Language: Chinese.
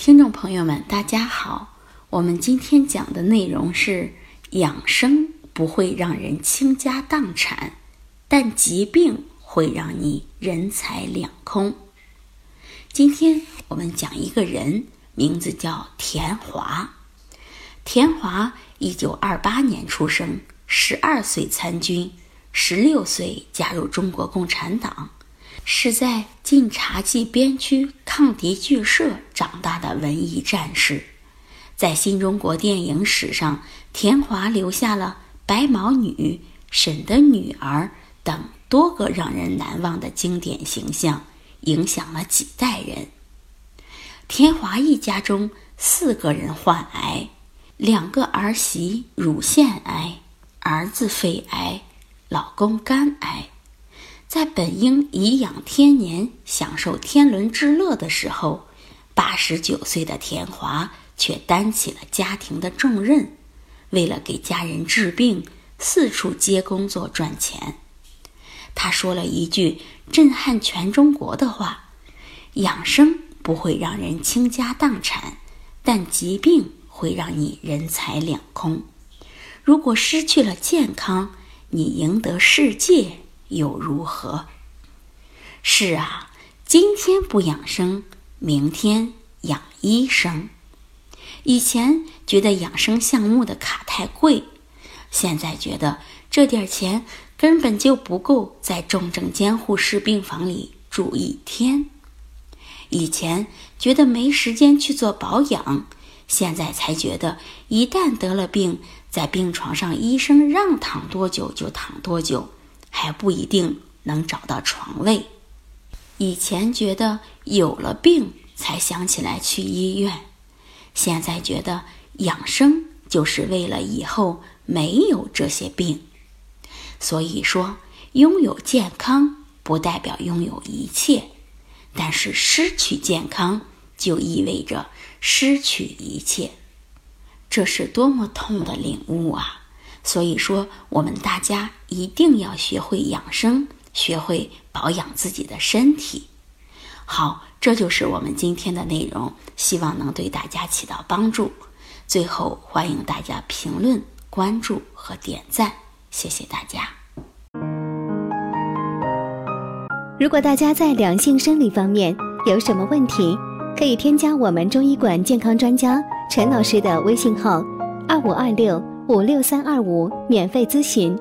听众朋友们，大家好，我们今天讲的内容是养生不会让人倾家荡产，但疾病会让你人财两空。今天我们讲一个人，名字叫田华。田华一九二八年出生，十二岁参军，十六岁加入中国共产党。是在晋察冀边区抗敌剧社长大的文艺战士，在新中国电影史上，田华留下了白毛女、沈的女儿等多个让人难忘的经典形象，影响了几代人。田华一家中四个人患癌，两个儿媳乳腺癌，儿子肺癌，老公肝癌。在本应颐养天年、享受天伦之乐的时候，八十九岁的田华却担起了家庭的重任，为了给家人治病，四处接工作赚钱。他说了一句震撼全中国的话：“养生不会让人倾家荡产，但疾病会让你人财两空。如果失去了健康，你赢得世界。”又如何？是啊，今天不养生，明天养医生。以前觉得养生项目的卡太贵，现在觉得这点钱根本就不够在重症监护室病房里住一天。以前觉得没时间去做保养，现在才觉得一旦得了病，在病床上，医生让躺多久就躺多久。还不一定能找到床位。以前觉得有了病才想起来去医院，现在觉得养生就是为了以后没有这些病。所以说，拥有健康不代表拥有一切，但是失去健康就意味着失去一切。这是多么痛的领悟啊！所以说，我们大家一定要学会养生，学会保养自己的身体。好，这就是我们今天的内容，希望能对大家起到帮助。最后，欢迎大家评论、关注和点赞，谢谢大家。如果大家在两性生理方面有什么问题，可以添加我们中医馆健康专家陈老师的微信号：二五二六。五六三二五，免费咨询。